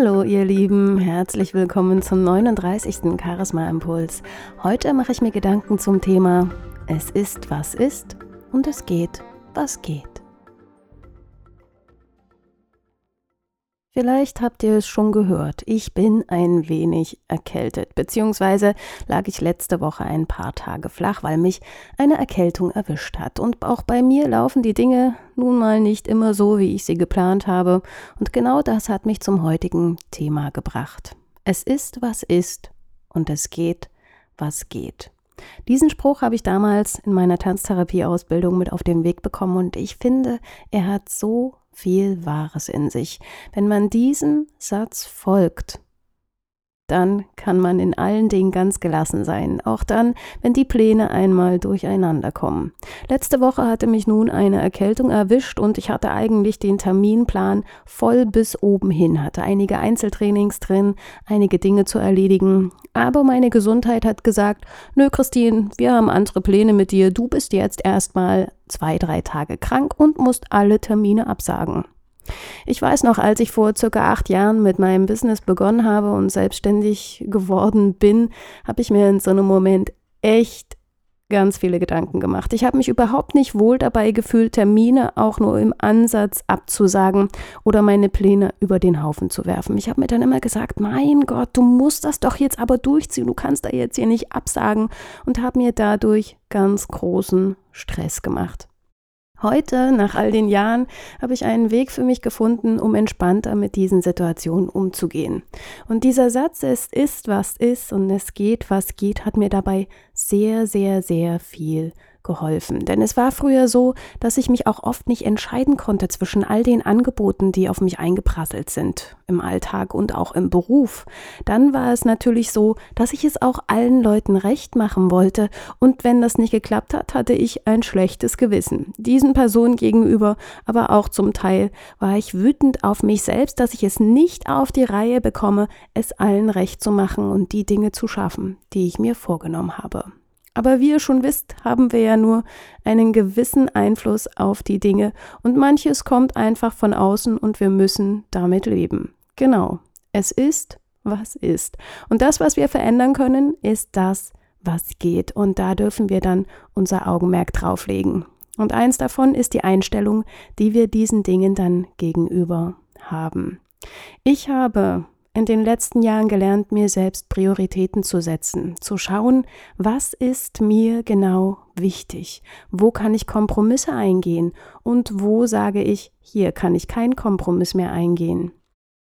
Hallo ihr Lieben, herzlich willkommen zum 39. Charisma Impuls. Heute mache ich mir Gedanken zum Thema Es ist, was ist und es geht, was geht. Vielleicht habt ihr es schon gehört, ich bin ein wenig erkältet, beziehungsweise lag ich letzte Woche ein paar Tage flach, weil mich eine Erkältung erwischt hat. Und auch bei mir laufen die Dinge nun mal nicht immer so, wie ich sie geplant habe. Und genau das hat mich zum heutigen Thema gebracht. Es ist, was ist, und es geht, was geht. Diesen Spruch habe ich damals in meiner Tanztherapieausbildung mit auf den Weg bekommen und ich finde, er hat so viel Wahres in sich. Wenn man diesem Satz folgt, dann kann man in allen Dingen ganz gelassen sein, auch dann, wenn die Pläne einmal durcheinander kommen. Letzte Woche hatte mich nun eine Erkältung erwischt und ich hatte eigentlich den Terminplan voll bis oben hin, hatte einige Einzeltrainings drin, einige Dinge zu erledigen, aber meine Gesundheit hat gesagt, nö Christine, wir haben andere Pläne mit dir, du bist jetzt erstmal zwei, drei Tage krank und musst alle Termine absagen. Ich weiß noch, als ich vor circa acht Jahren mit meinem Business begonnen habe und selbstständig geworden bin, habe ich mir in so einem Moment echt ganz viele Gedanken gemacht. Ich habe mich überhaupt nicht wohl dabei gefühlt, Termine auch nur im Ansatz abzusagen oder meine Pläne über den Haufen zu werfen. Ich habe mir dann immer gesagt, mein Gott, du musst das doch jetzt aber durchziehen, du kannst da jetzt hier nicht absagen und habe mir dadurch ganz großen Stress gemacht. Heute, nach all den Jahren, habe ich einen Weg für mich gefunden, um entspannter mit diesen Situationen umzugehen. Und dieser Satz, es ist, was ist und es geht, was geht, hat mir dabei sehr, sehr, sehr viel geholfen. Denn es war früher so, dass ich mich auch oft nicht entscheiden konnte zwischen all den Angeboten, die auf mich eingeprasselt sind, im Alltag und auch im Beruf. Dann war es natürlich so, dass ich es auch allen Leuten recht machen wollte und wenn das nicht geklappt hat, hatte ich ein schlechtes Gewissen. Diesen Personen gegenüber, aber auch zum Teil war ich wütend auf mich selbst, dass ich es nicht auf die Reihe bekomme, es allen recht zu machen und die Dinge zu schaffen, die ich mir vorgenommen habe. Aber wie ihr schon wisst, haben wir ja nur einen gewissen Einfluss auf die Dinge und manches kommt einfach von außen und wir müssen damit leben. Genau, es ist, was ist. Und das, was wir verändern können, ist das, was geht. Und da dürfen wir dann unser Augenmerk drauflegen. Und eins davon ist die Einstellung, die wir diesen Dingen dann gegenüber haben. Ich habe in den letzten Jahren gelernt, mir selbst Prioritäten zu setzen, zu schauen, was ist mir genau wichtig, wo kann ich Kompromisse eingehen und wo sage ich, hier kann ich keinen Kompromiss mehr eingehen.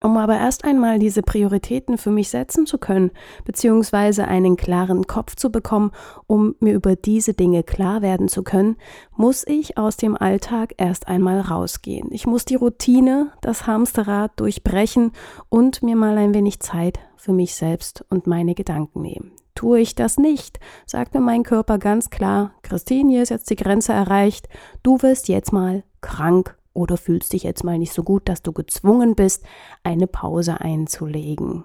Um aber erst einmal diese Prioritäten für mich setzen zu können, beziehungsweise einen klaren Kopf zu bekommen, um mir über diese Dinge klar werden zu können, muss ich aus dem Alltag erst einmal rausgehen. Ich muss die Routine, das Hamsterrad durchbrechen und mir mal ein wenig Zeit für mich selbst und meine Gedanken nehmen. Tue ich das nicht, sagt mir mein Körper ganz klar, Christine, hier ist jetzt die Grenze erreicht, du wirst jetzt mal krank oder fühlst dich jetzt mal nicht so gut, dass du gezwungen bist, eine Pause einzulegen.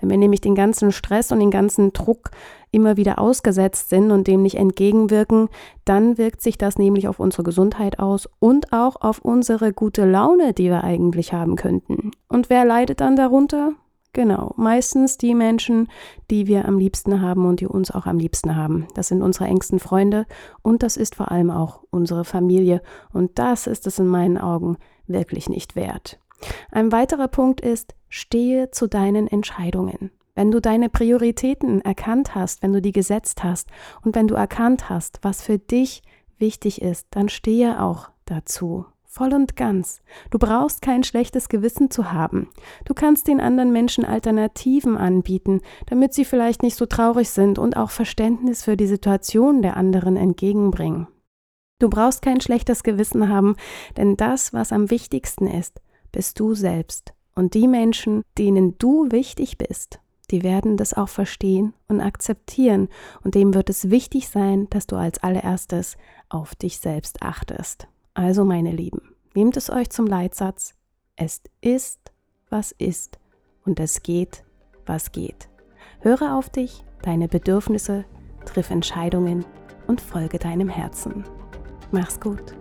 Wenn wir nämlich den ganzen Stress und den ganzen Druck immer wieder ausgesetzt sind und dem nicht entgegenwirken, dann wirkt sich das nämlich auf unsere Gesundheit aus und auch auf unsere gute Laune, die wir eigentlich haben könnten. Und wer leidet dann darunter? Genau, meistens die Menschen, die wir am liebsten haben und die uns auch am liebsten haben. Das sind unsere engsten Freunde und das ist vor allem auch unsere Familie. Und das ist es in meinen Augen wirklich nicht wert. Ein weiterer Punkt ist, stehe zu deinen Entscheidungen. Wenn du deine Prioritäten erkannt hast, wenn du die gesetzt hast und wenn du erkannt hast, was für dich wichtig ist, dann stehe auch dazu. Voll und ganz. Du brauchst kein schlechtes Gewissen zu haben. Du kannst den anderen Menschen Alternativen anbieten, damit sie vielleicht nicht so traurig sind und auch Verständnis für die Situation der anderen entgegenbringen. Du brauchst kein schlechtes Gewissen haben, denn das, was am wichtigsten ist, bist du selbst. Und die Menschen, denen du wichtig bist, die werden das auch verstehen und akzeptieren. Und dem wird es wichtig sein, dass du als allererstes auf dich selbst achtest. Also, meine Lieben, nehmt es euch zum Leitsatz, es ist, was ist und es geht, was geht. Höre auf dich, deine Bedürfnisse, triff Entscheidungen und folge deinem Herzen. Mach's gut.